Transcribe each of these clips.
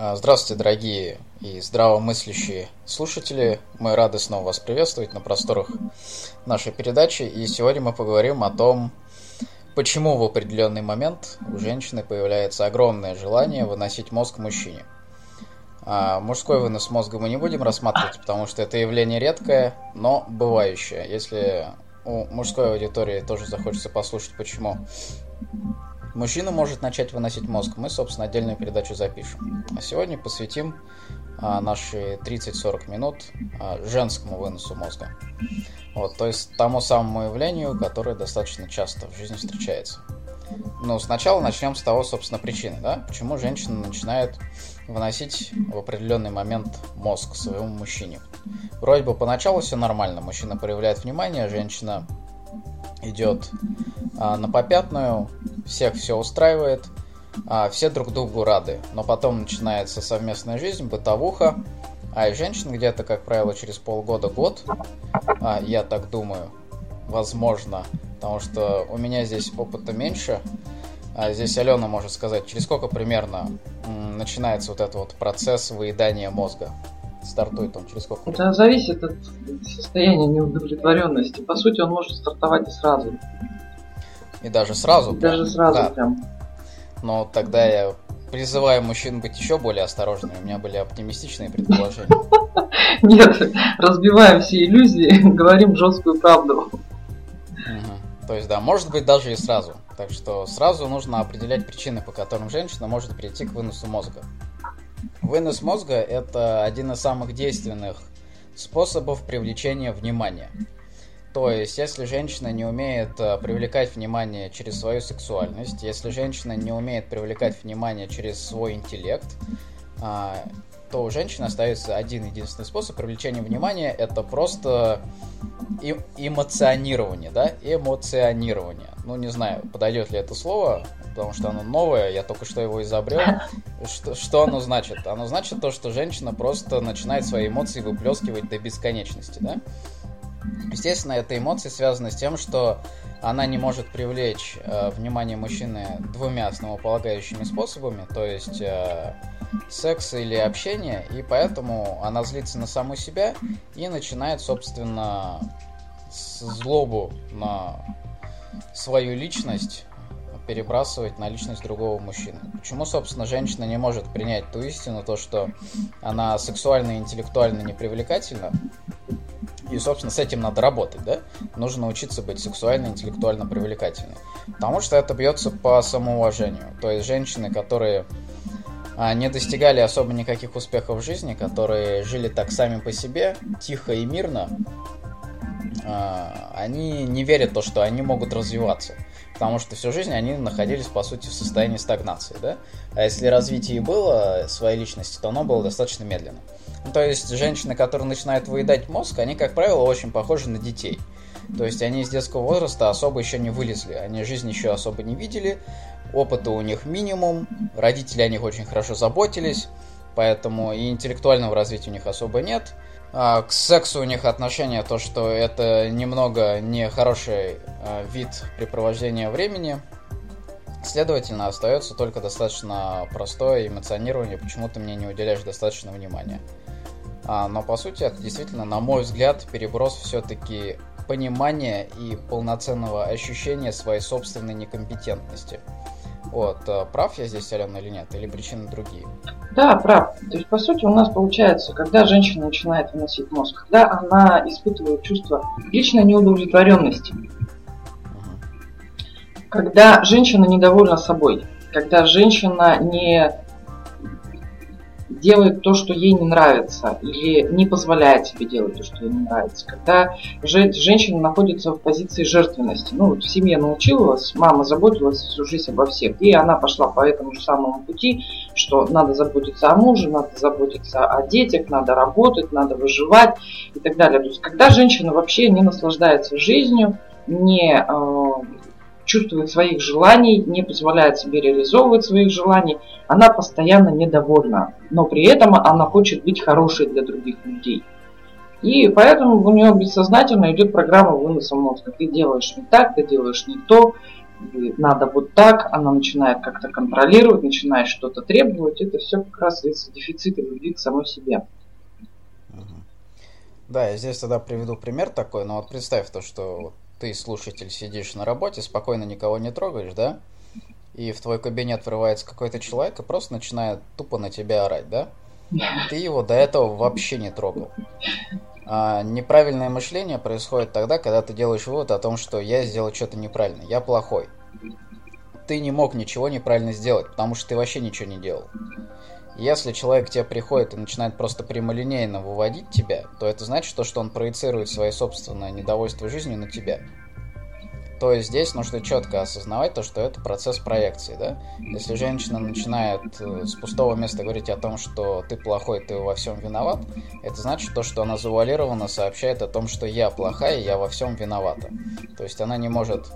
А, здравствуйте, дорогие и здравомыслящие слушатели. Мы рады снова вас приветствовать на просторах нашей передачи. И сегодня мы поговорим о том, почему в определенный момент у женщины появляется огромное желание выносить мозг мужчине. А мужской вынос мозга мы не будем рассматривать, потому что это явление редкое, но бывающее. Если у мужской аудитории тоже захочется послушать, почему Мужчина может начать выносить мозг. Мы, собственно, отдельную передачу запишем. А сегодня посвятим а, наши 30-40 минут а, женскому выносу мозга. Вот, то есть тому самому явлению, которое достаточно часто в жизни встречается. Ну, сначала начнем с того, собственно, причины, да? Почему женщина начинает выносить в определенный момент мозг своему мужчине. Вроде бы поначалу все нормально, мужчина проявляет внимание, женщина идет а, на попятную, всех все устраивает, а, все друг другу рады. Но потом начинается совместная жизнь, бытовуха, а и женщин где-то, как правило, через полгода-год, а, я так думаю, возможно, потому что у меня здесь опыта меньше, а здесь Алена может сказать, через сколько примерно начинается вот этот вот процесс выедания мозга стартует он через сколько? Это зависит от состояния неудовлетворенности. По сути, он может стартовать и сразу. И даже сразу? И даже сразу да. прям. Но тогда я призываю мужчин быть еще более осторожными. У меня были оптимистичные предположения. Нет, разбиваем все иллюзии, говорим жесткую правду. То есть, да, может быть даже и сразу. Так что сразу нужно определять причины, по которым женщина может прийти к выносу мозга. Вынос мозга – это один из самых действенных способов привлечения внимания. То есть, если женщина не умеет э, привлекать внимание через свою сексуальность, если женщина не умеет привлекать внимание через свой интеллект, а, то у женщины остается один единственный способ привлечения внимания – это просто эмоционирование, да, эмоционирование. Ну, не знаю, подойдет ли это слово, потому что оно новое, я только что его изобрел. Что, что оно значит? Оно значит то, что женщина просто начинает свои эмоции выплескивать до бесконечности, да? Естественно, эта эмоция связана с тем, что она не может привлечь э, внимание мужчины двумя основополагающими способами, то есть э, секс или общение, и поэтому она злится на саму себя и начинает, собственно, злобу на свою личность перебрасывать на личность другого мужчины. Почему, собственно, женщина не может принять ту истину, то, что она сексуально и интеллектуально непривлекательна, и, собственно, с этим надо работать, да? Нужно научиться быть сексуально, интеллектуально привлекательной. Потому что это бьется по самоуважению. То есть женщины, которые а, не достигали особо никаких успехов в жизни, которые жили так сами по себе, тихо и мирно, а, они не верят в то, что они могут развиваться. Потому что всю жизнь они находились, по сути, в состоянии стагнации, да? А если развитие было своей личности, то оно было достаточно медленно. Ну, то есть женщины, которые начинают выедать мозг, они, как правило, очень похожи на детей. То есть они из детского возраста особо еще не вылезли, они жизнь еще особо не видели, опыта у них минимум, родители о них очень хорошо заботились, поэтому и интеллектуального развития у них особо нет. А к сексу у них отношение то, что это немного не хороший а, вид препровождения времени. Следовательно, остается только достаточно простое эмоционирование, почему ты мне не уделяешь достаточно внимания. А, но по сути это действительно, на мой взгляд, переброс все-таки понимания и полноценного ощущения своей собственной некомпетентности. Вот, э, прав я здесь, Алена, или нет? Или причины другие? Да, прав. То есть, по сути, у нас получается, когда женщина начинает выносить мозг, когда она испытывает чувство личной неудовлетворенности. Когда женщина недовольна собой, когда женщина не делает то, что ей не нравится, или не позволяет себе делать то, что ей не нравится. Когда же, женщина находится в позиции жертвенности. Ну, вот в семье научилась, мама заботилась всю жизнь обо всех, и она пошла по этому же самому пути, что надо заботиться о муже, надо заботиться о детях, надо работать, надо выживать и так далее. То есть, когда женщина вообще не наслаждается жизнью, не э, чувствует своих желаний, не позволяет себе реализовывать своих желаний, она постоянно недовольна, но при этом она хочет быть хорошей для других людей. И поэтому у нее бессознательно идет программа выноса мозга. Ты делаешь не так, ты делаешь не то, надо вот так, она начинает как-то контролировать, начинает что-то требовать, это все как раз из дефицита любви к самой себе. Да, я здесь тогда приведу пример такой, но вот представь то, что ты, слушатель, сидишь на работе, спокойно никого не трогаешь, да? И в твой кабинет врывается какой-то человек и просто начинает тупо на тебя орать, да? Ты его до этого вообще не трогал. А неправильное мышление происходит тогда, когда ты делаешь вывод о том, что я сделал что-то неправильно, я плохой. Ты не мог ничего неправильно сделать, потому что ты вообще ничего не делал. Если человек к тебе приходит и начинает просто прямолинейно выводить тебя, то это значит, то, что он проецирует свое собственное недовольство жизнью на тебя. То есть здесь нужно четко осознавать то, что это процесс проекции, да? Если женщина начинает э, с пустого места говорить о том, что ты плохой, ты во всем виноват, это значит то, что она завуалированно сообщает о том, что я плохая, я во всем виновата. То есть она не может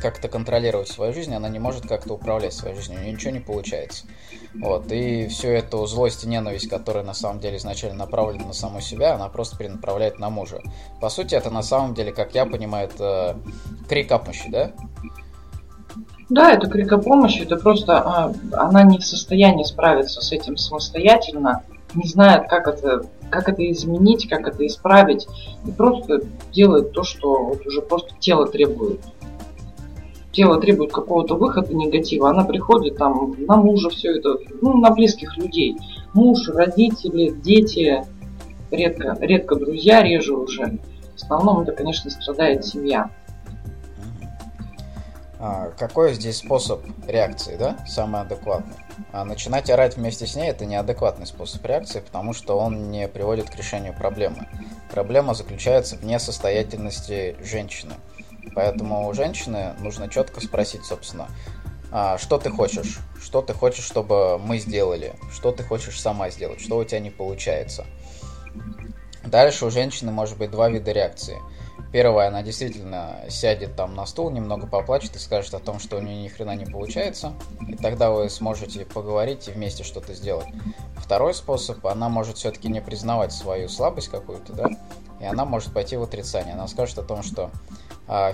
как-то контролировать свою жизнь, она не может как-то управлять своей жизнью, у нее ничего не получается. Вот, и всю эту злость и ненависть, которая на самом деле изначально направлена на саму себя, она просто перенаправляет на мужа. По сути, это на самом деле, как я понимаю, это крик о помощи, да? Да, это крик о помощи, это просто а, она не в состоянии справиться с этим самостоятельно, не знает, как это, как это изменить, как это исправить, и просто делает то, что вот уже просто тело требует тело требует какого-то выхода негатива, она приходит там на мужа все это, ну, на близких людей. Муж, родители, дети, редко, редко друзья, реже уже. В основном это, конечно, страдает семья. А, какой здесь способ реакции, да, самый адекватный? А начинать орать вместе с ней это неадекватный способ реакции, потому что он не приводит к решению проблемы. Проблема заключается в несостоятельности женщины. Поэтому у женщины нужно четко спросить, собственно, а, что ты хочешь, что ты хочешь, чтобы мы сделали, что ты хочешь сама сделать, что у тебя не получается. Дальше у женщины может быть два вида реакции. Первая, она действительно сядет там на стул, немного поплачет и скажет о том, что у нее ни хрена не получается, и тогда вы сможете поговорить и вместе что-то сделать. Второй способ, она может все-таки не признавать свою слабость какую-то, да, и она может пойти в отрицание. Она скажет о том, что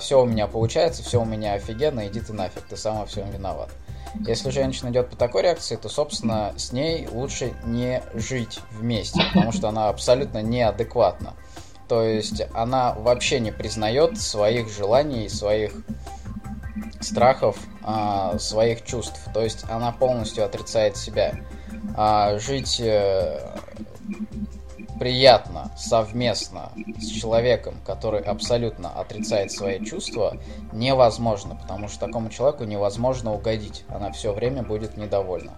все у меня получается, все у меня офигенно, иди ты нафиг, ты сам во всем виноват. Если женщина идет по такой реакции, то, собственно, с ней лучше не жить вместе, потому что она абсолютно неадекватна. То есть она вообще не признает своих желаний, своих страхов, а, своих чувств. То есть она полностью отрицает себя. А, жить э, приятно совместно с человеком, который абсолютно отрицает свои чувства, невозможно, потому что такому человеку невозможно угодить. Она все время будет недовольна.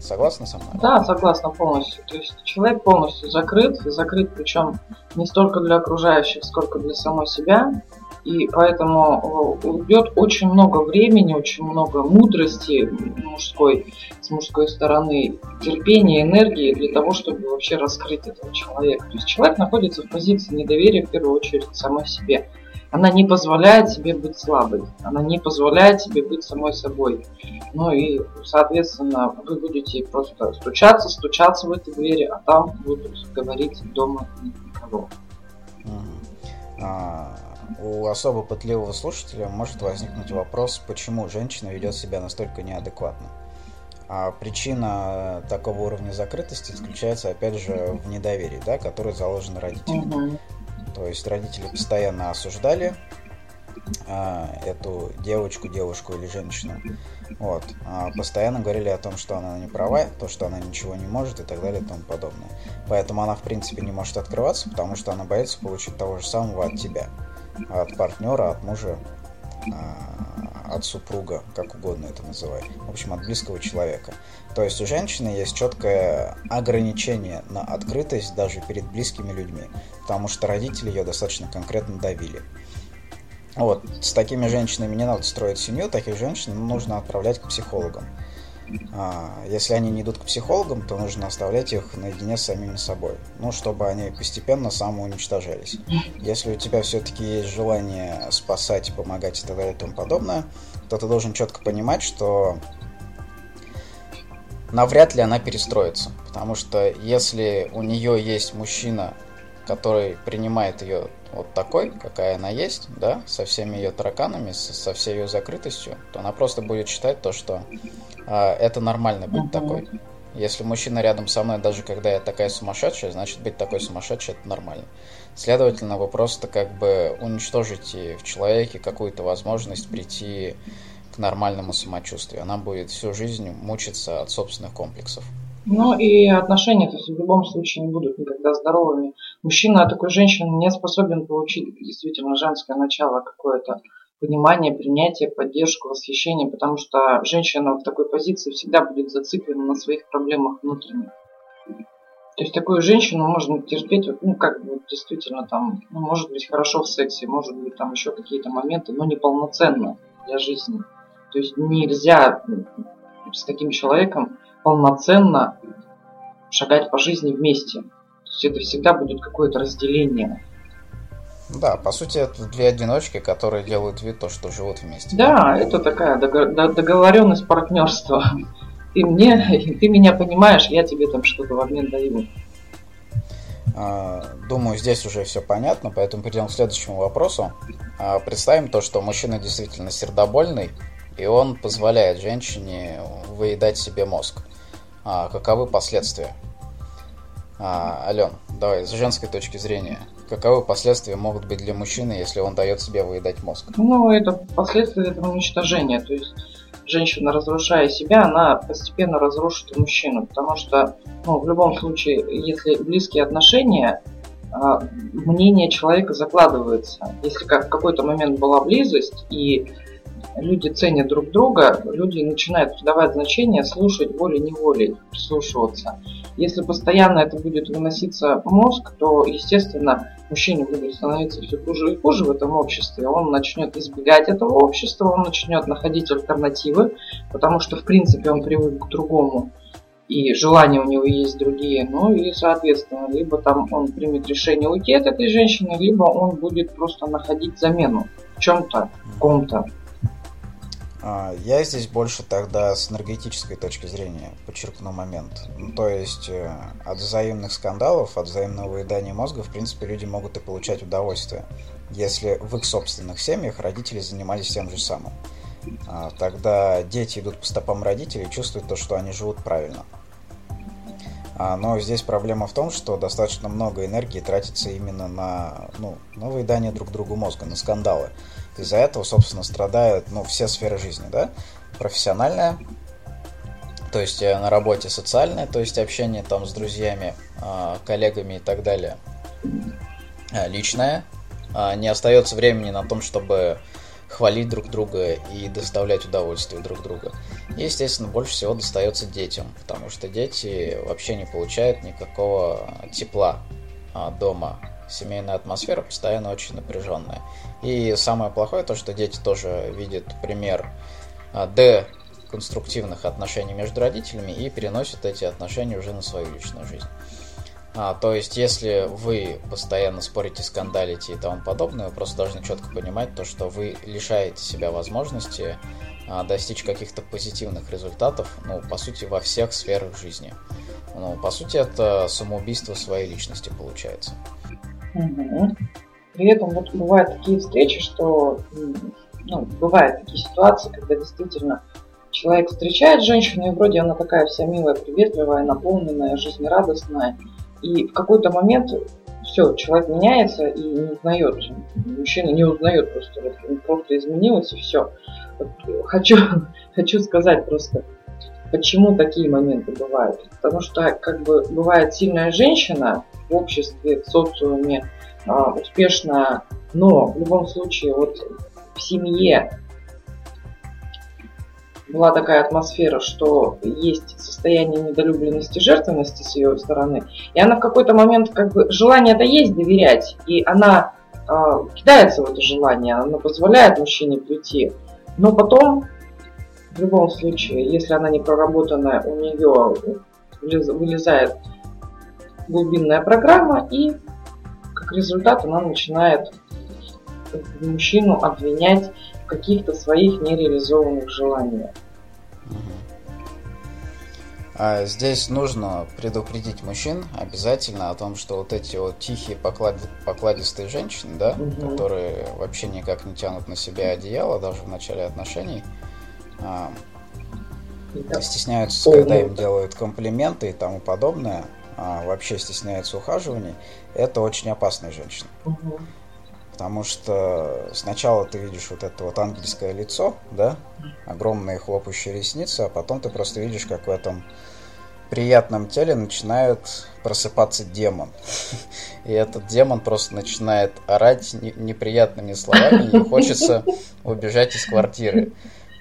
Согласна со мной? Да, согласна полностью. То есть человек полностью закрыт, закрыт причем не столько для окружающих, сколько для самой себя. И поэтому э, уйдет очень много времени, очень много мудрости мужской, с мужской стороны, терпения, энергии для того, чтобы вообще раскрыть этого человека. То есть человек находится в позиции недоверия в первую очередь самой себе. Она не позволяет себе быть слабой, она не позволяет себе быть самой собой. Ну и, соответственно, вы будете просто стучаться, стучаться в эти двери, а там будут говорить дома никого. У особо пытливого слушателя может возникнуть вопрос, почему женщина ведет себя настолько неадекватно. А причина такого уровня закрытости заключается, опять же, в недоверии, да, который заложен родителям. Угу. То есть родители постоянно осуждали а, эту девочку, девушку или женщину. Вот. А постоянно говорили о том, что она не права, то, что она ничего не может и так далее и тому подобное. Поэтому она, в принципе, не может открываться, потому что она боится получить того же самого от тебя от партнера, от мужа, а, от супруга, как угодно это называй. В общем, от близкого человека. То есть у женщины есть четкое ограничение на открытость даже перед близкими людьми, потому что родители ее достаточно конкретно давили. Вот, с такими женщинами не надо строить семью, таких женщин нужно отправлять к психологам. А, если они не идут к психологам, то нужно оставлять их наедине с самими собой. Ну, чтобы они постепенно самоуничтожались. Если у тебя все-таки есть желание спасать, помогать и так далее и тому подобное, то ты должен четко понимать, что навряд ли она перестроится. Потому что если у нее есть мужчина, который принимает ее вот такой, какая она есть, да, со всеми ее тараканами, со, со всей ее закрытостью, то она просто будет считать то, что э, это нормально быть такой. Если мужчина рядом со мной, даже когда я такая сумасшедшая, значит быть такой сумасшедшей это нормально. Следовательно, вы просто как бы уничтожите в человеке какую-то возможность прийти к нормальному самочувствию. Она будет всю жизнь мучиться от собственных комплексов. Ну и отношения то есть, в любом случае не будут никогда здоровыми. Мужчина от такой женщины не способен получить действительно женское начало какое-то понимание, принятие, поддержку, восхищение, потому что женщина в такой позиции всегда будет зациклена на своих проблемах внутренних. То есть такую женщину можно терпеть, ну как бы действительно там, ну, может быть хорошо в сексе, может быть там еще какие-то моменты, но неполноценно для жизни. То есть нельзя с таким человеком полноценно шагать по жизни вместе. Есть это всегда будет какое-то разделение. Да, по сути, это две одиночки, которые делают вид то, что живут вместе. Да, это такая договоренность партнерства. Ты мне, ты меня понимаешь, я тебе там что-то в обмен даю. А, думаю, здесь уже все понятно, поэтому перейдем к следующему вопросу. А, представим то, что мужчина действительно сердобольный, и он позволяет женщине выедать себе мозг. А, каковы последствия? А, Ален, давай, с женской точки зрения, каковы последствия могут быть для мужчины, если он дает себе выедать мозг? Ну, это последствия этого уничтожения. То есть женщина, разрушая себя, она постепенно разрушит мужчину. Потому что, ну, в любом случае, если близкие отношения, а, мнение человека закладывается. Если как в какой-то момент была близость и люди ценят друг друга, люди начинают придавать значение, слушать волей-неволей, прислушиваться. Если постоянно это будет выноситься в мозг, то, естественно, мужчине будет становиться все хуже и хуже в этом обществе. Он начнет избегать этого общества, он начнет находить альтернативы, потому что, в принципе, он привык к другому и желания у него есть другие. Ну и, соответственно, либо там он примет решение уйти от этой женщины, либо он будет просто находить замену в чем-то, в ком-то. А, я здесь больше тогда с энергетической точки зрения подчеркну момент. Ну, то есть э, от взаимных скандалов, от взаимного выедания мозга, в принципе, люди могут и получать удовольствие, если в их собственных семьях родители занимались тем же самым. А, тогда дети идут по стопам родителей и чувствуют то, что они живут правильно. А, но здесь проблема в том, что достаточно много энергии тратится именно на, ну, на выедание друг другу мозга, на скандалы. Из-за этого, собственно, страдают ну, все сферы жизни, да? Профессиональная, то есть э, на работе социальная, то есть общение там с друзьями, а, коллегами и так далее. А, личная, не остается времени на том, чтобы хвалить друг друга и доставлять удовольствие друг друга. И, естественно, больше всего достается детям, потому что дети вообще не получают никакого тепла дома. Семейная атмосфера постоянно очень напряженная. И самое плохое то, что дети тоже видят пример деконструктивных отношений между родителями и переносят эти отношения уже на свою личную жизнь. А, то есть, если вы постоянно спорите, скандалите и тому подобное, вы просто должны четко понимать то, что вы лишаете себя возможности а, достичь каких-то позитивных результатов, ну, по сути, во всех сферах жизни. Ну, по сути, это самоубийство своей личности получается. Угу. При этом вот бывают такие встречи, что ну, бывают такие ситуации, когда действительно человек встречает женщину, и вроде она такая вся милая, приветливая, наполненная, жизнерадостная, и в какой-то момент все, человек меняется и не узнает, мужчина не узнает просто, вот, просто изменилось и все. Вот, хочу, хочу сказать просто, почему такие моменты бывают. Потому что как бы бывает сильная женщина в обществе, в социуме, а, успешная, но в любом случае вот в семье была такая атмосфера, что есть состояние недолюбленности, жертвенности с ее стороны, и она в какой-то момент как бы желание-то есть доверять, и она э, кидается в это желание, она позволяет мужчине прийти, но потом в любом случае, если она не проработанная, у нее вылезает глубинная программа, и как результат она начинает мужчину обвинять каких-то своих нереализованных желаниях. А здесь нужно предупредить мужчин обязательно о том, что вот эти вот тихие поклад... покладистые женщины, да, угу. которые вообще никак не тянут на себя одеяло даже в начале отношений, а, стесняются, когда им делают комплименты и тому подобное, а, вообще стесняются ухаживаний, это очень опасная женщина. Угу. Потому что сначала ты видишь вот это вот ангельское лицо, да, огромные хлопающие ресницы, а потом ты просто видишь, как в этом приятном теле начинает просыпаться демон. И этот демон просто начинает орать неприятными словами, и хочется убежать из квартиры.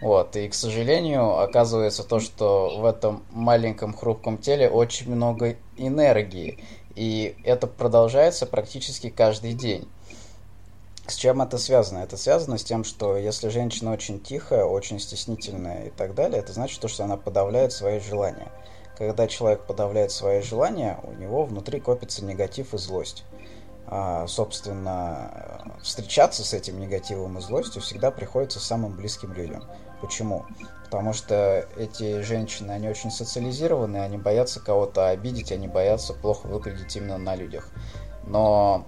Вот, и, к сожалению, оказывается то, что в этом маленьком хрупком теле очень много энергии, и это продолжается практически каждый день. С чем это связано? Это связано с тем, что если женщина очень тихая, очень стеснительная и так далее, это значит то, что она подавляет свои желания. Когда человек подавляет свои желания, у него внутри копится негатив и злость. А, собственно, встречаться с этим негативом и злостью всегда приходится самым близким людям. Почему? Потому что эти женщины, они очень социализированы, они боятся кого-то обидеть, они боятся плохо выглядеть именно на людях. Но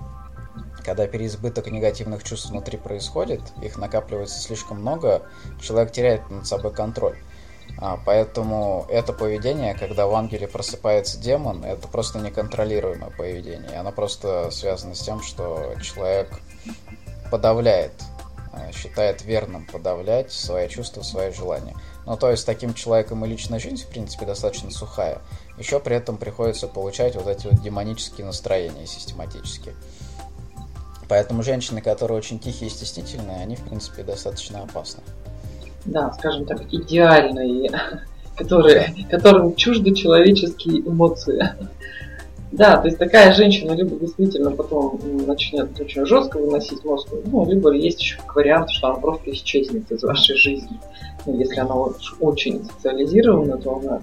когда переизбыток негативных чувств внутри происходит, их накапливается слишком много, человек теряет над собой контроль. А, поэтому это поведение, когда в ангеле просыпается демон, это просто неконтролируемое поведение. Оно просто связано с тем, что человек подавляет Э, считает верным подавлять свои чувства, свои желания. Ну, то есть, таким человеком и личная жизнь, в принципе, достаточно сухая. Еще при этом приходится получать вот эти вот демонические настроения систематически. Поэтому женщины, которые очень тихие и стеснительные, они, в принципе, достаточно опасны. Да, скажем так, идеальные, которые, которым чужды человеческие эмоции. Да, то есть такая женщина либо действительно потом начнет очень жестко выносить мозг, ну, либо есть еще вариант, что она просто исчезнет из вашей жизни. Ну, если она очень социализирована, то она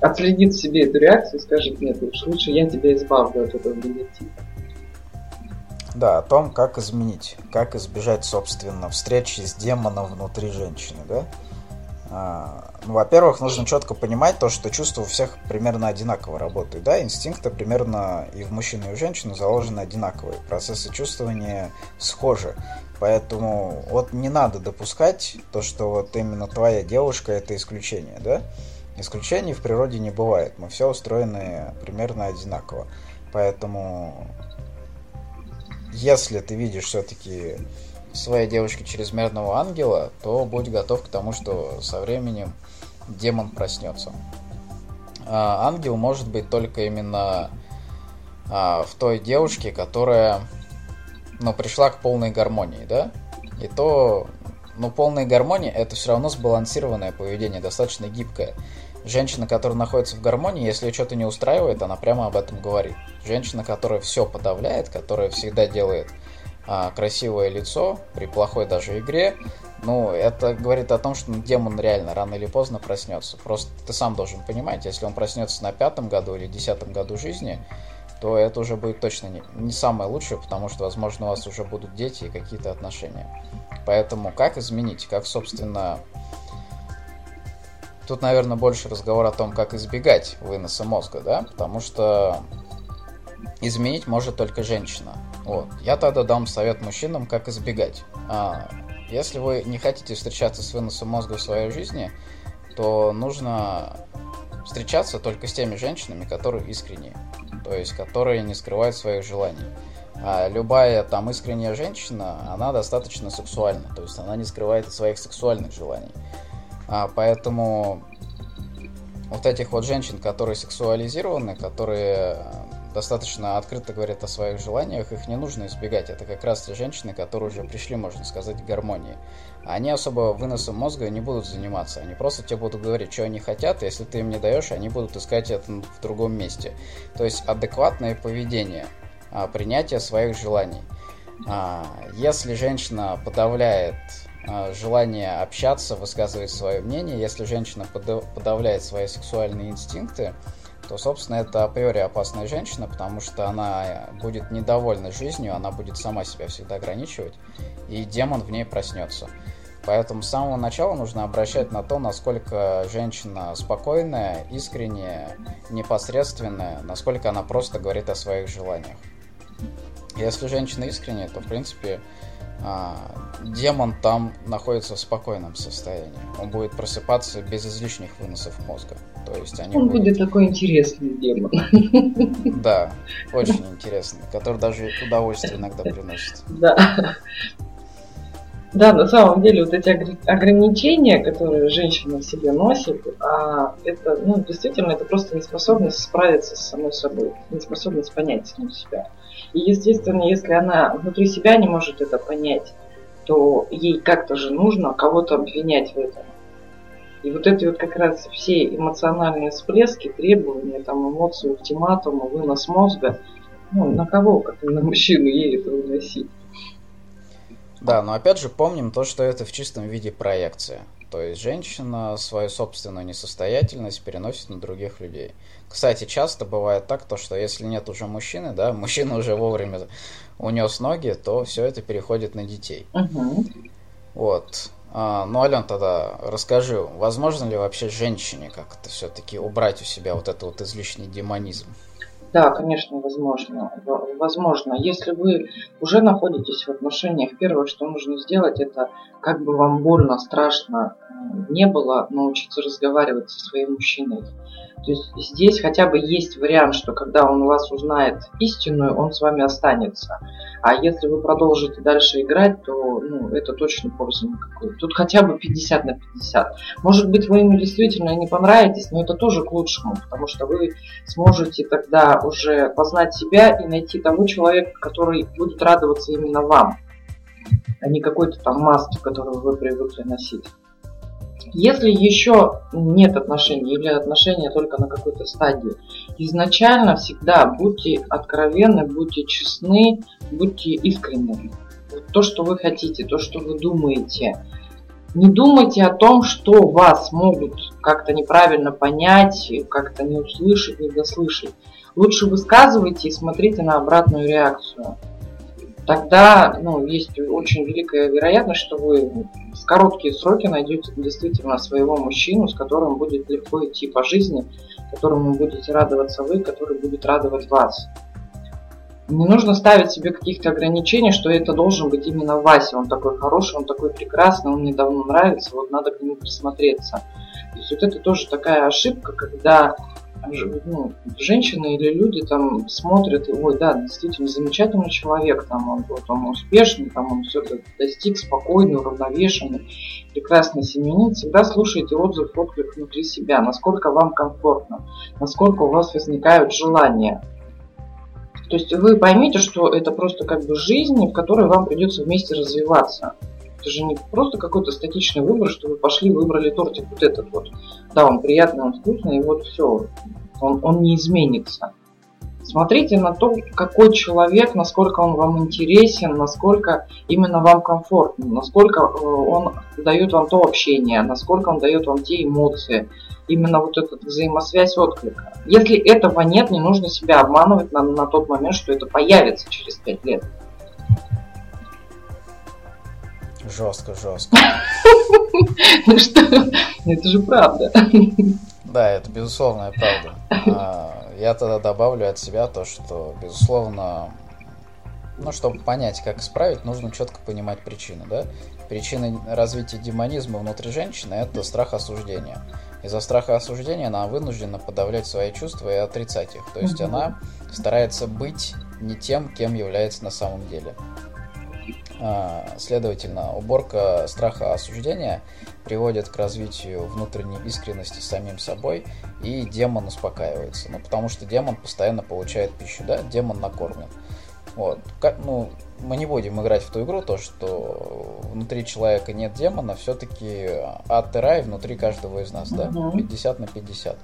отследит себе эту реакцию и скажет, нет, лучше я тебя избавлю от этого негатива. Да, о том, как изменить, как избежать, собственно, встречи с демоном внутри женщины, да? А, ну, во-первых, нужно четко понимать то, что чувства у всех примерно одинаково работают. Да, инстинкты примерно и в мужчину, и в женщину заложены одинаковые. Процессы чувствования схожи. Поэтому вот не надо допускать то, что вот именно твоя девушка это исключение, да? Исключений в природе не бывает. Мы все устроены примерно одинаково. Поэтому если ты видишь все-таки своей девушке чрезмерного ангела, то будь готов к тому, что со временем демон проснется. А, ангел может быть только именно а, в той девушке, которая ну, пришла к полной гармонии, да? И то, ну, полная гармония это все равно сбалансированное поведение, достаточно гибкое. Женщина, которая находится в гармонии, если ее что-то не устраивает, она прямо об этом говорит. Женщина, которая все подавляет, которая всегда делает а, красивое лицо при плохой даже игре, ну, это говорит о том, что демон реально рано или поздно проснется. Просто ты сам должен понимать, если он проснется на пятом году или десятом году жизни, то это уже будет точно не, не самое лучшее, потому что, возможно, у вас уже будут дети и какие-то отношения. Поэтому как изменить, как, собственно... Тут, наверное, больше разговор о том, как избегать выноса мозга, да, потому что изменить может только женщина. Вот. Я тогда дам совет мужчинам, как избегать. А, если вы не хотите встречаться с выносом мозга в своей жизни, то нужно встречаться только с теми женщинами, которые искренние, то есть которые не скрывают своих желаний. А любая там искренняя женщина, она достаточно сексуальна, то есть она не скрывает своих сексуальных желаний. А, поэтому вот этих вот женщин, которые сексуализированы, которые достаточно открыто говорят о своих желаниях, их не нужно избегать. Это как раз те женщины, которые уже пришли, можно сказать, к гармонии. Они особо выносом мозга не будут заниматься. Они просто тебе будут говорить, что они хотят, и если ты им не даешь, они будут искать это в другом месте. То есть адекватное поведение, а, принятие своих желаний. А, если женщина подавляет желание общаться, высказывать свое мнение, если женщина подавляет свои сексуальные инстинкты, то, собственно, это априори опасная женщина, потому что она будет недовольна жизнью, она будет сама себя всегда ограничивать, и демон в ней проснется. Поэтому с самого начала нужно обращать на то, насколько женщина спокойная, искренняя, непосредственная, насколько она просто говорит о своих желаниях. Если женщина искренняя, то, в принципе, демон там находится в спокойном состоянии. Он будет просыпаться без излишних выносов мозга. То есть они Он будут... будет такой интересный демон. Да, очень интересный, который даже удовольствие иногда приносит. Да. Да, на самом деле вот эти ограничения, которые женщина в себе носит, а, это, ну, действительно, это просто неспособность справиться с самой собой, неспособность понять саму себя. И, естественно, если она внутри себя не может это понять, то ей как-то же нужно кого-то обвинять в этом. И вот эти вот как раз все эмоциональные всплески, требования, там, эмоции, ультиматумы, вынос мозга, ну, на кого, как на мужчину, ей это выносить? Да, но опять же помним то, что это в чистом виде проекция. То есть женщина свою собственную несостоятельность переносит на других людей. Кстати, часто бывает так, то, что если нет уже мужчины, да, мужчина уже вовремя унес ноги, то все это переходит на детей. Угу. Вот. А, ну, Ален, тогда расскажи, возможно ли вообще женщине как-то все-таки убрать у себя вот этот вот излишний демонизм? Да, конечно, возможно. Возможно. Если вы уже находитесь в отношениях, первое, что нужно сделать, это как бы вам больно, страшно не было, научиться разговаривать со своим мужчиной. То есть здесь хотя бы есть вариант, что когда он вас узнает истинную, он с вами останется. А если вы продолжите дальше играть, то ну, это точно пользы никакой. Тут хотя бы 50 на 50. Может быть, вы ему действительно не понравитесь, но это тоже к лучшему, потому что вы сможете тогда уже познать себя и найти того человека, который будет радоваться именно вам, а не какой-то там маски, которую вы привыкли носить. Если еще нет отношений или отношения только на какой-то стадии, изначально всегда будьте откровенны, будьте честны, будьте искренни. То, что вы хотите, то, что вы думаете. Не думайте о том, что вас могут как-то неправильно понять, как-то не услышать, не дослышать. Лучше высказывайте и смотрите на обратную реакцию тогда ну, есть очень великая вероятность, что вы в короткие сроки найдете действительно своего мужчину, с которым будет легко идти по жизни, которому будете радоваться вы, который будет радовать вас. Не нужно ставить себе каких-то ограничений, что это должен быть именно Вася. Он такой хороший, он такой прекрасный, он мне давно нравится, вот надо к нему присмотреться. То есть вот это тоже такая ошибка, когда ну, женщины или люди там смотрят, ой, да, действительно замечательный человек, там он, вот, он успешный, там он все это достиг, спокойный, уравновешенный, прекрасный семьянин, всегда слушайте отзыв, отклик внутри себя, насколько вам комфортно, насколько у вас возникают желания. То есть вы поймите, что это просто как бы жизнь, в которой вам придется вместе развиваться. Это же не просто какой-то статичный выбор, что вы пошли, выбрали тортик вот этот вот. Да, он приятный, он вкусный, и вот все. Он, он не изменится. Смотрите на то, какой человек, насколько он вам интересен, насколько именно вам комфортно, насколько э, он дает вам то общение, насколько он дает вам те эмоции, именно вот эта взаимосвязь отклика. Если этого нет, не нужно себя обманывать на, на тот момент, что это появится через пять лет. Жестко, жестко. Ну что, это же правда. Да, это безусловная правда. А, я тогда добавлю от себя то, что, безусловно, ну, чтобы понять, как исправить, нужно четко понимать причины, да? Причина развития демонизма внутри женщины – это страх осуждения. Из-за страха осуждения она вынуждена подавлять свои чувства и отрицать их. То есть она старается быть не тем, кем является на самом деле. А, следовательно, уборка страха осуждения приводит к развитию внутренней искренности самим собой, и демон успокаивается. Ну, потому что демон постоянно получает пищу, да, демон накормлен. Вот. Как, ну, мы не будем играть в ту игру, то, что внутри человека нет демона, все-таки ад и рай внутри каждого из нас, да, 50 на 50.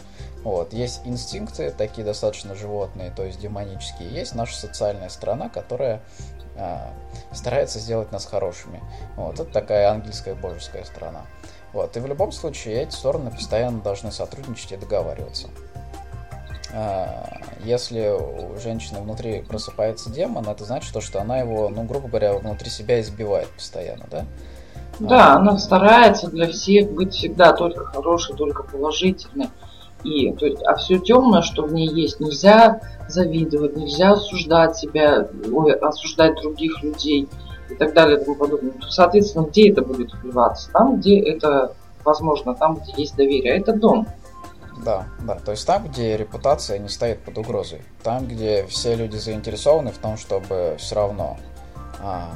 Вот. Есть инстинкты, такие достаточно животные, то есть демонические. Есть наша социальная сторона, которая старается сделать нас хорошими. Вот. Это такая ангельская божеская сторона. Вот. И в любом случае эти стороны постоянно должны сотрудничать и договариваться. А, если у женщины внутри просыпается демон, это значит, то, что она его, ну, грубо говоря, внутри себя избивает постоянно, да? Да, она старается для всех быть всегда только хорошей, только положительной. И, то есть, а все темное, что в ней есть, нельзя завидовать, нельзя осуждать себя, ой, осуждать других людей и так далее и тому подобное. Соответственно, где это будет вливаться? Там, где это возможно, там, где есть доверие. А это дом. Да, да. То есть там, где репутация не стоит под угрозой. Там, где все люди заинтересованы в том, чтобы все равно а,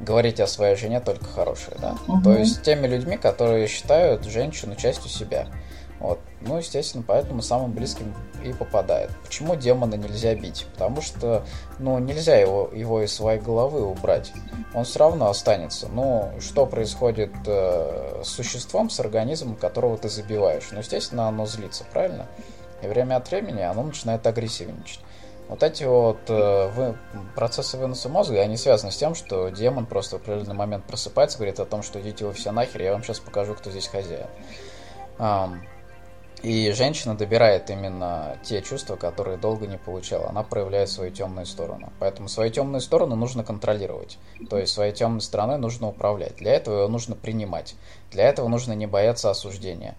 говорить о своей жене только хорошее, да. Угу. То есть теми людьми, которые считают женщину частью себя. Вот. Ну, естественно, поэтому самым близким и попадает. Почему демона нельзя бить? Потому что, ну, нельзя его, его из своей головы убрать. Он все равно останется. Ну, что происходит э, с существом, с организмом, которого ты забиваешь? Ну, естественно, оно злится, правильно? И время от времени оно начинает агрессивничать. Вот эти вот э, вы, процессы выноса мозга, они связаны с тем, что демон просто в определенный момент просыпается, говорит о том, что идите вы все нахер, я вам сейчас покажу, кто здесь хозяин. И женщина добирает именно те чувства, которые долго не получала. Она проявляет свою темную сторону. Поэтому свою темную сторону нужно контролировать. То есть своей темной стороной нужно управлять. Для этого ее нужно принимать. Для этого нужно не бояться осуждения.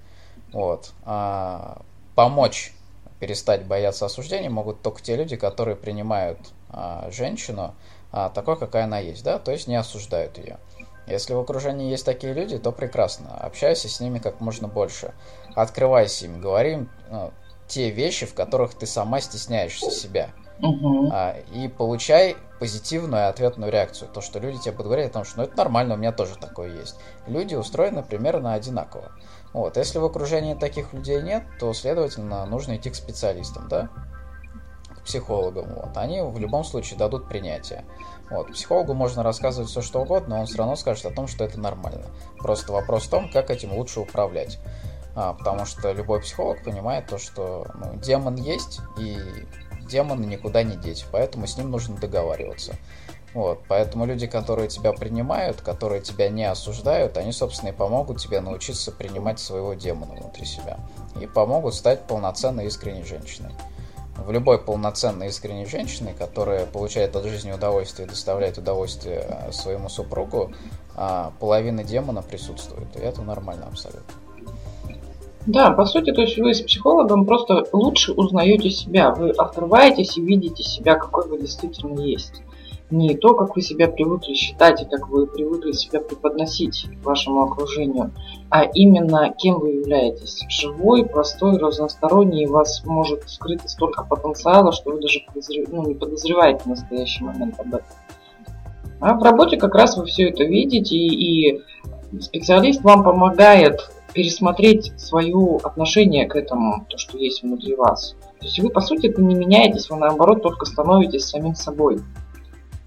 Вот. А помочь перестать бояться осуждения могут только те люди, которые принимают а, женщину а, такой, какая она есть, да, то есть не осуждают ее. Если в окружении есть такие люди, то прекрасно. Общайся с ними как можно больше. Открывайся им, говори им ну, те вещи, в которых ты сама стесняешься себя. Угу. А, и получай позитивную ответную реакцию. То, что люди тебе будут говорить о том, что ну, это нормально, у меня тоже такое есть. Люди устроены примерно одинаково. Вот. Если в окружении таких людей нет, то, следовательно, нужно идти к специалистам, да? К психологам. Вот. Они в любом случае дадут принятие. Вот. Психологу можно рассказывать все что угодно, но он все равно скажет о том, что это нормально. Просто вопрос в том, как этим лучше управлять. А, потому что любой психолог понимает то, что ну, демон есть, и демона никуда не деть, поэтому с ним нужно договариваться. Вот, поэтому люди, которые тебя принимают, которые тебя не осуждают, они, собственно, и помогут тебе научиться принимать своего демона внутри себя. И помогут стать полноценной искренней женщиной в любой полноценной искренней женщине, которая получает от жизни удовольствие и доставляет удовольствие э, своему супругу, а, половина демона присутствует. И это нормально абсолютно. Да, по сути, то есть вы с психологом просто лучше узнаете себя, вы открываетесь и видите себя, какой вы действительно есть не то, как вы себя привыкли считать и как вы привыкли себя преподносить вашему окружению, а именно кем вы являетесь. Живой, простой, разносторонний, у вас может скрыто столько потенциала, что вы даже подозрев... ну, не подозреваете в настоящий момент об этом. А в работе как раз вы все это видите, и, и специалист вам помогает пересмотреть свое отношение к этому, то, что есть внутри вас. То есть вы, по сути, это не меняетесь, вы наоборот только становитесь самим собой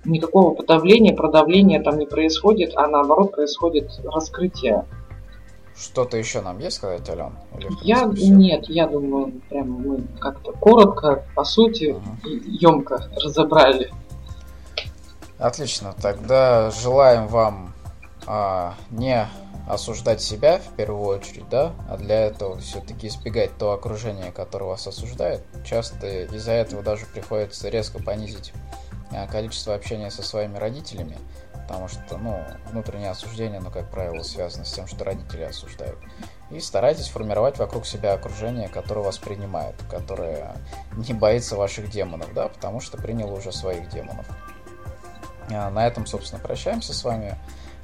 никакого подавления, продавления там не происходит, а наоборот происходит раскрытие. Что-то еще нам есть сказать, Ален? я нет, я думаю, прям мы как-то коротко, по сути, угу. емко разобрали. Отлично, тогда желаем вам а, не осуждать себя в первую очередь, да, а для этого все-таки избегать то окружение, которое вас осуждает. Часто из-за этого даже приходится резко понизить количество общения со своими родителями, потому что, ну, внутреннее осуждение, ну, как правило, связано с тем, что родители осуждают. И старайтесь формировать вокруг себя окружение, которое вас принимает, которое не боится ваших демонов, да, потому что приняло уже своих демонов. А на этом, собственно, прощаемся с вами.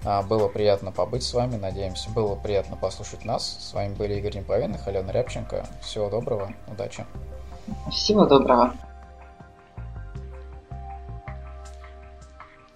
А, было приятно побыть с вами, надеемся, было приятно послушать нас. С вами были Игорь Неповинных, Алена Рябченко. Всего доброго, удачи. Всего доброго.